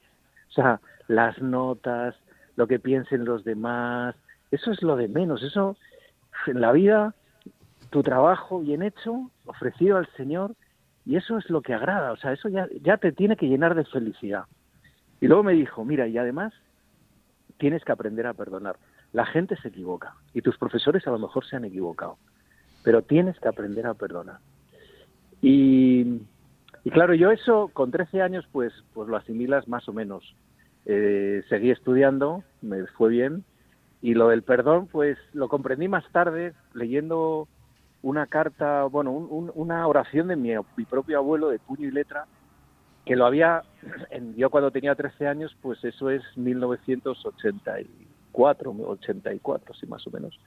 O sea, las notas, lo que piensen los demás, eso es lo de menos. Eso, en la vida, tu trabajo bien hecho, ofrecido al Señor, y eso es lo que agrada. O sea, eso ya, ya te tiene que llenar de felicidad. Y luego me dijo, mira, y además tienes que aprender a perdonar. La gente se equivoca y tus profesores a lo mejor se han equivocado, pero tienes que aprender a perdonar. Y, y claro, yo eso con 13 años pues, pues lo asimilas más o menos. Eh, seguí estudiando, me fue bien, y lo del perdón pues lo comprendí más tarde leyendo una carta, bueno, un- un- una oración de mi, mi propio abuelo de puño y letra, que lo había, *clears throat* en- yo cuando tenía 13 años, pues eso es 1984, 84, sí, más o menos.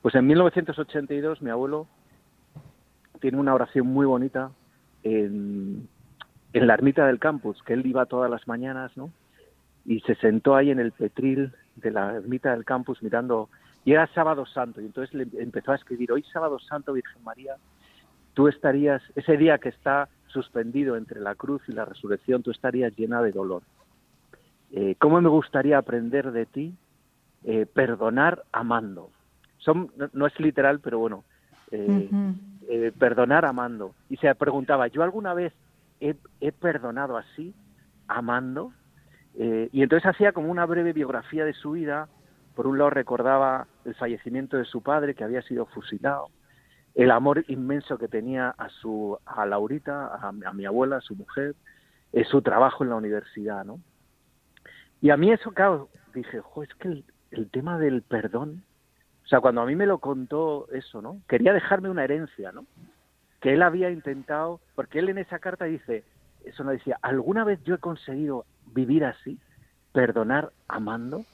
Pues en 1982 mi abuelo tiene una oración muy bonita en, en la ermita del campus, que él iba todas las mañanas, ¿no? Y se sentó ahí en el petril de la ermita del campus mirando, y era sábado santo, y entonces le empezó a escribir, hoy sábado santo, Virgen María, tú estarías, ese día que está suspendido entre la cruz y la resurrección, tú estarías llena de dolor. Eh, ¿Cómo me gustaría aprender de ti eh, perdonar amando? Son, no, no es literal, pero bueno, eh, eh, perdonar amando. Y se preguntaba, ¿yo alguna vez he, he perdonado así, amando? Eh, y entonces hacía como una breve biografía de su vida. Por un lado recordaba el fallecimiento de su padre, que había sido fusilado, el amor inmenso que tenía a su a Laurita, a, mi abuela, a su mujer, eh, su trabajo en la universidad, ¿no? Y a mí eso, claro, dije, jo, es que el, el tema del perdón, o sea, cuando a mí me lo contó eso, ¿no? Quería dejarme una herencia, ¿no? Que él había intentado, porque él en esa carta dice, eso no decía, ¿alguna vez yo he conseguido vivir así? Perdonar amando.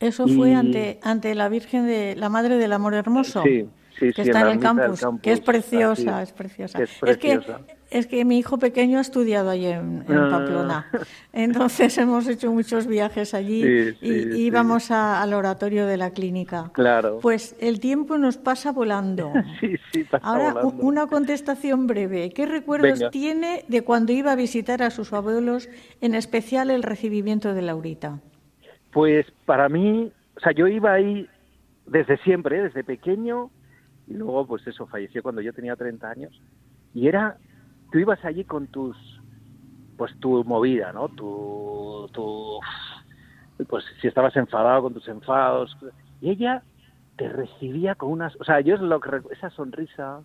Eso fue ante, ante la Virgen de la Madre del Amor Hermoso. Sí, Sí, que sí, está en el campus, campus, que es preciosa, es preciosa. que es preciosa. que es que mi hijo pequeño ha estudiado allí en, en Ah. Pamplona, entonces *laughs* hemos hecho muchos viajes allí Sí, y íbamos a- al oratorio de la clínica. Claro. Pues el tiempo nos pasa volando. *laughs* Sí, sí, pasa Ahora, volando. una contestación breve. ¿Qué recuerdos Venga. tiene de cuando iba a visitar a sus abuelos, en especial el recibimiento de Laurita? Pues para mí, o sea, yo iba ahí desde siempre, desde pequeño, y luego, pues eso, falleció cuando yo tenía 30 años, y era, tú ibas allí con tus, pues tu movida, ¿no? Tu, tu, pues si estabas enfadado con tus enfados, y ella te recibía con unas, o sea, yo es lo que, esa sonrisa,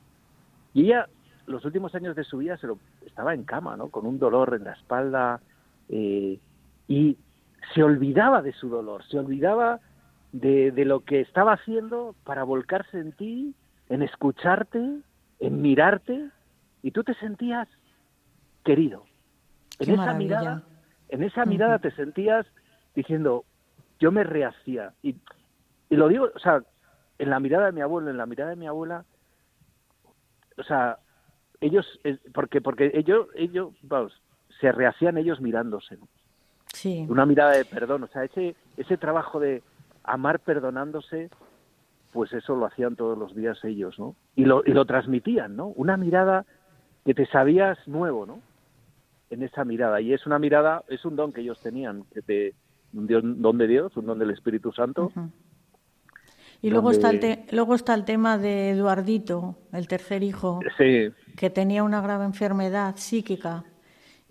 y ella, los últimos años de su vida, se lo, estaba en cama, ¿no? Con un dolor en la espalda, eh, y se olvidaba de su dolor, se olvidaba de, de lo que estaba haciendo para volcarse en ti, en escucharte, en mirarte, y tú te sentías querido. En Qué esa maravilla. mirada, en esa mirada te sentías diciendo, yo me rehacía. Y, y lo digo, o sea, en la mirada de mi abuelo, en la mirada de mi abuela, o sea, ellos, eh, porque, porque ellos, ellos, vamos, se rehacían ellos mirándose. Sí. una mirada de perdón, o sea, ese, ese trabajo de amar perdonándose, pues eso lo hacían todos los días ellos, ¿no? Y lo, y lo transmitían, ¿no? Una mirada que te sabías nuevo, ¿no? En esa mirada. Y es una mirada, es un don que ellos tenían, que te, un don de Dios, un don del Espíritu Santo. Y luego donde- está, el te- luego está el tema de Eduardito, el tercer hijo, Sí, que tenía una grave enfermedad psíquica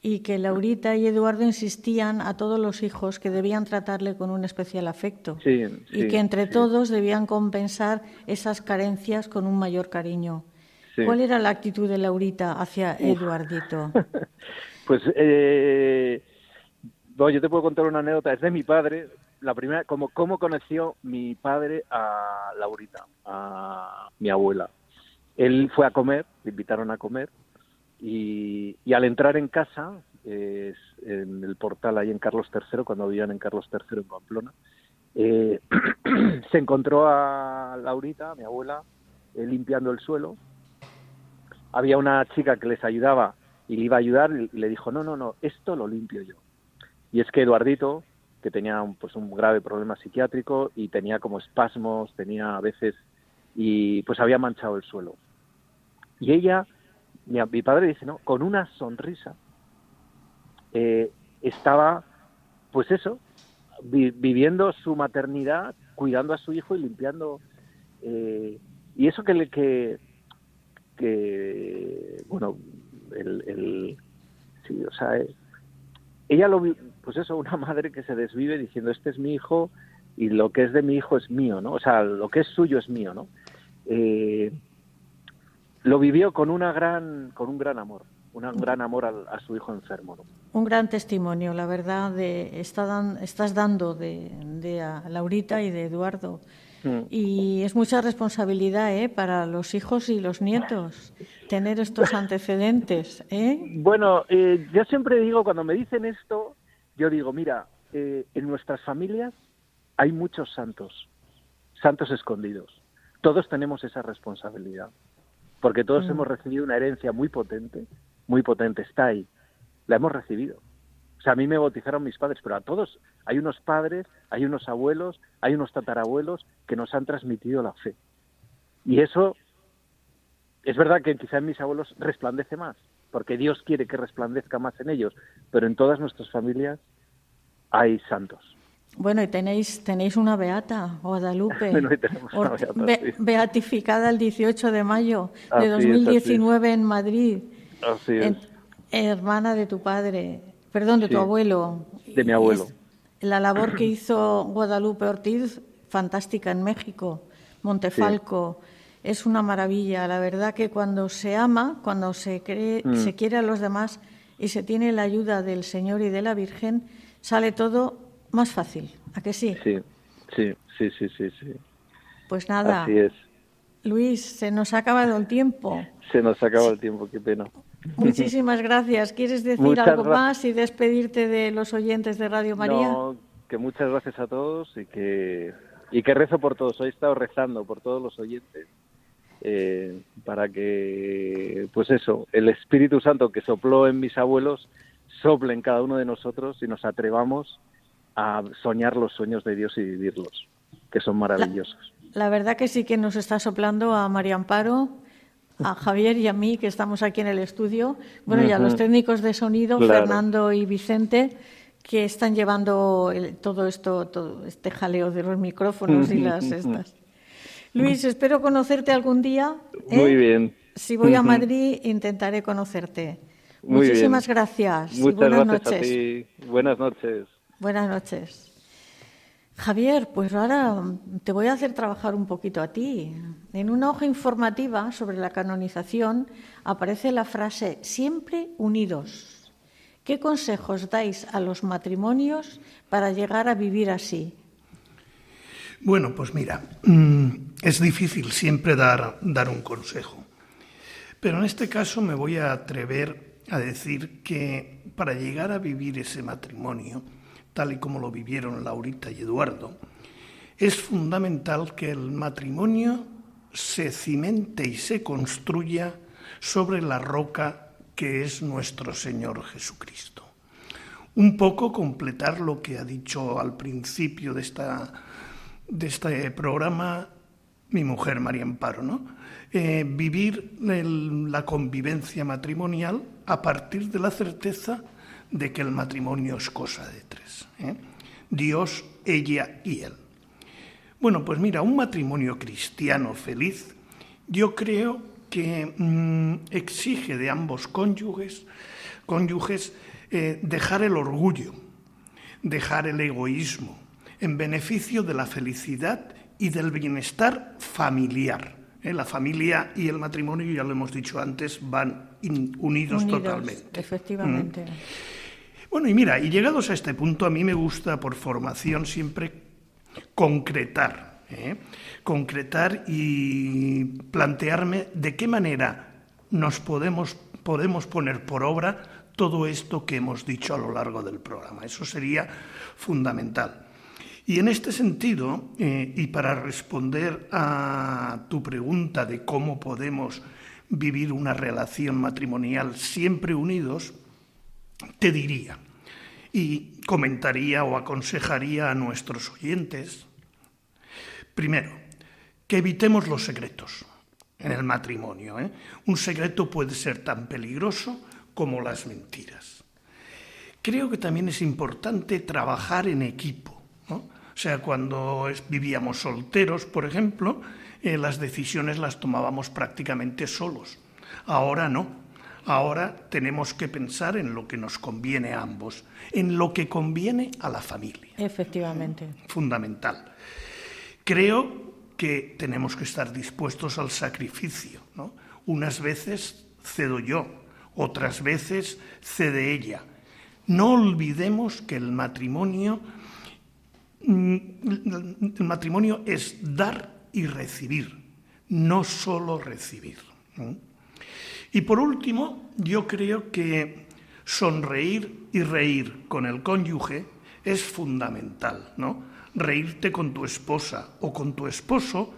y que Laurita y Eduardo insistían a todos los hijos que debían tratarle con un especial afecto sí, y que entre sí, todos debían compensar esas carencias con un mayor cariño. ¿Cuál era la actitud de Laurita hacia Eduardito? *laughs* Pues, eh, yo te puedo contar una anécdota. Es de mi padre. La primera, como cómo conoció mi padre a Laurita, a mi abuela. Él fue a comer, le invitaron a comer, y, y al entrar en casa, es en el portal ahí en Carlos III, cuando vivían en Carlos III en Pamplona, eh, *clears throat* se encontró a Laurita, mi abuela, eh, limpiando el suelo. Había una chica que les ayudaba y le iba a ayudar y le dijo, no, no, no, esto lo limpio yo. Y es que Eduardito, que tenía pues un grave problema psiquiátrico y tenía como espasmos, tenía a veces, y pues había manchado el suelo. Y ella, mi, padre dice, no, con una sonrisa, eh, estaba, pues eso, vi- viviendo su maternidad, cuidando a su hijo y limpiando. eh, y eso que le que, que bueno, el, el sí, o sea, eh, ella lo pues eso, una madre que se desvive diciendo este es mi hijo y lo que es de mi hijo es mío, ¿no? O sea, lo que es suyo es mío, ¿no? Eh, lo vivió con una gran, con un gran amor, un gran amor al- a, su hijo enfermo, ¿no? Un gran testimonio, la verdad, de, está dan- estás dando de, de a Laurita y de Eduardo. Mm. Y es mucha responsabilidad ¿eh? para los hijos y los nietos tener estos *laughs* antecedentes. ¿eh? Bueno, eh, yo siempre digo, cuando me dicen esto, yo digo, mira, eh, en nuestras familias hay muchos santos, santos escondidos. Todos tenemos esa responsabilidad, porque todos Mm. hemos recibido una herencia muy potente, muy potente, está ahí, la hemos recibido. O sea, a mí me bautizaron mis padres, pero a todos hay unos padres, hay unos abuelos, hay unos tatarabuelos que nos han transmitido la fe. Y eso es verdad que quizá en mis abuelos resplandece más, porque Dios quiere que resplandezca más en ellos, pero en todas nuestras familias hay santos. Bueno, y tenéis, tenéis una beata, Guadalupe, Bueno, una beata, be- beatificada el 18 de mayo de es, así 2019 en Madrid, Así en- hermana de tu padre, perdón, de Sí, tu abuelo. de mi abuelo. Es- la labor que *clears throat* hizo Guadalupe Ortiz, fantástica en México, Montefalco, es una maravilla. La verdad que cuando se ama, cuando se, cree, Mm. se quiere a los demás y se tiene la ayuda del Señor y de la Virgen, sale todo más fácil. ¿A que sí? Sí, sí, sí, sí, sí, sí. Pues nada, Así es. Luis, se nos ha acabado el tiempo. Se nos acaba el tiempo, qué pena. Muchísimas *laughs* gracias. ¿Quieres decir Muchas algo más y despedirte de los oyentes de Radio María? No, que muchas gracias a todos y que y que rezo por todos. Hoy he estado rezando por todos los oyentes eh, para que, pues eso, el Espíritu Santo que sopló en mis abuelos sople en cada uno de nosotros y nos atrevamos a soñar los sueños de Dios y vivirlos, que son maravillosos. La, verdad que sí que nos está soplando a María Amparo, a Javier y a mí, que estamos aquí en el estudio, bueno, y a los técnicos de sonido, Fernando y Vicente, que están llevando todo esto, todo este jaleo de los micrófonos y las *laughs* estas. Luis, espero conocerte algún día. ¿eh? Muy bien. Si voy a Madrid, intentaré conocerte. Muchísimas gracias. Muchas buenas gracias noches. a ti. Buenas noches. Buenas noches. Javier, pues ahora te voy a hacer trabajar un poquito a ti. En una hoja informativa sobre la canonización aparece la frase siempre unidos. ¿Qué consejos dais a los matrimonios para llegar a vivir así? Bueno, pues mira, mm, es difícil siempre dar, dar un consejo, pero en este caso me voy a atrever a decir que para llegar a vivir ese matrimonio, tal y como lo vivieron Laurita y Eduardo, es fundamental que el matrimonio se cimente y se construya sobre la roca que es nuestro Señor Jesucristo. Un poco completar lo que ha dicho al principio de esta de este programa mi mujer María Amparo, ¿no? Eh, vivir la convivencia matrimonial a partir de la certeza de que el matrimonio es cosa de tres. ¿eh? Dios, ella y él. Bueno, pues mira, un matrimonio cristiano feliz, yo creo que mm, exige de ambos cónyuges, cónyuges eh, dejar el orgullo, dejar el egoísmo, en beneficio de la felicidad y del bienestar familiar. ¿eh? La familia y el matrimonio, ya lo hemos dicho antes, van unidos, totalmente. Efectivamente. ¿Mm? Bueno, y mira, y llegados a este punto, a mí me gusta por formación siempre concretar, ¿eh? concretar y plantearme de qué manera nos podemos, podemos poner por obra todo esto que hemos dicho a lo largo del programa. Eso sería fundamental. Y en este sentido, eh, y para responder a tu pregunta de cómo podemos vivir una relación matrimonial siempre unidos, te diría y comentaría o aconsejaría a nuestros oyentes, primero, que evitemos los secretos en el matrimonio. ¿eh? Un secreto puede ser tan peligroso como las mentiras. Creo que también es importante trabajar en equipo o sea, cuando vivíamos solteros, por ejemplo, eh, las decisiones las tomábamos prácticamente solos. Ahora no. Ahora tenemos que pensar en lo que nos conviene a ambos, en lo que conviene a la familia. Efectivamente. Fundamental. Creo que tenemos que estar dispuestos al sacrificio. ¿no? Unas veces cedo yo, otras veces cede ella. No olvidemos que el matrimonio Mm, el matrimonio es dar y recibir, no solo recibir. Y por último, yo creo que sonreír y reír con el cónyuge es fundamental, ¿no? Reírte con tu esposa o con tu esposo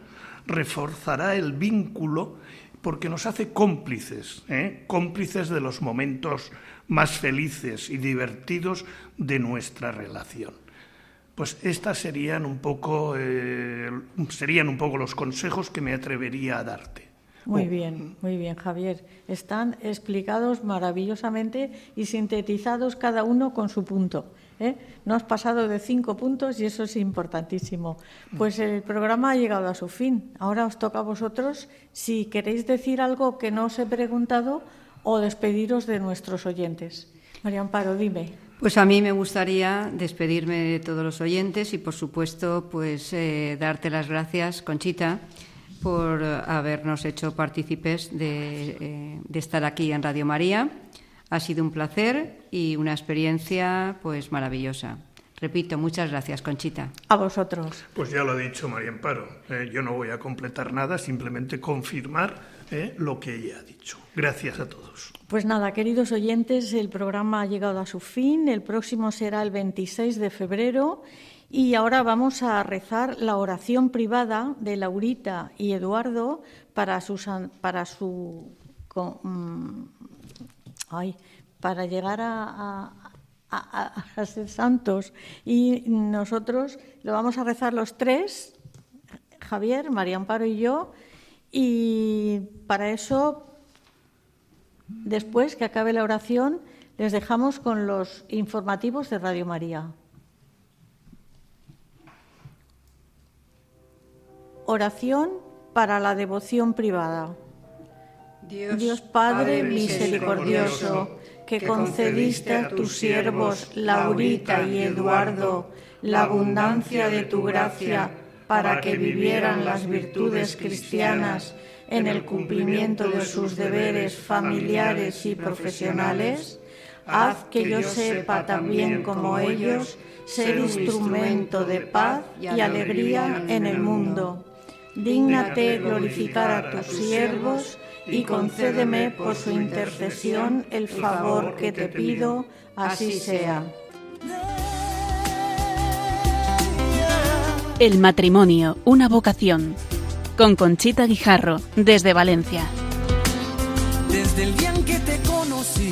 reforzará el vínculo porque nos hace cómplices, ¿eh? cómplices de los momentos más felices y divertidos de nuestra relación. Pues estas serían un poco, eh, serían un poco los consejos que me atrevería a darte. Muy oh. bien, muy bien, Javier. Están explicados maravillosamente y sintetizados cada uno con su punto. ¿eh? No has pasado de cinco puntos y eso es importantísimo. Pues el programa ha llegado a su fin. Ahora os toca a vosotros si queréis decir algo que no os he preguntado o despediros de nuestros oyentes. María Amparo, dime. Pues a mí me gustaría despedirme de todos los oyentes y, por supuesto, pues eh, darte las gracias, Conchita, por habernos hecho partícipes eh, de, estar aquí en Radio María. Ha sido un placer y una experiencia, pues, maravillosa. Repito, muchas gracias, Conchita. A vosotros. Pues ya lo ha dicho María Amparo. Eh, yo no voy a completar nada, simplemente confirmar lo que ella ha dicho. Gracias a todos. Pues nada, queridos oyentes, el programa ha llegado a su fin. El próximo será el 26 de febrero Y ahora vamos a rezar la oración privada de Laurita y Eduardo para, para su mm, para llegar a, a, ser santos. Y nosotros lo vamos a rezar los tres, Javier, María Amparo y yo, y para eso, después que acabe la oración, les dejamos con los informativos de Radio María. Oración para la devoción privada. Dios, Padre, misericordioso, que concediste a tus siervos Laurita y Eduardo la abundancia de tu gracia para que vivieran las virtudes cristianas en el cumplimiento de sus deberes familiares y profesionales, haz que yo sepa también como ellos ser instrumento de paz y alegría en el mundo. Dígnate glorificar a tus siervos y concédeme por su intercesión el favor que te pido, así sea. El matrimonio, una vocación. Con Conchita Guijarro, desde Valencia. Desde el día en que te conocí,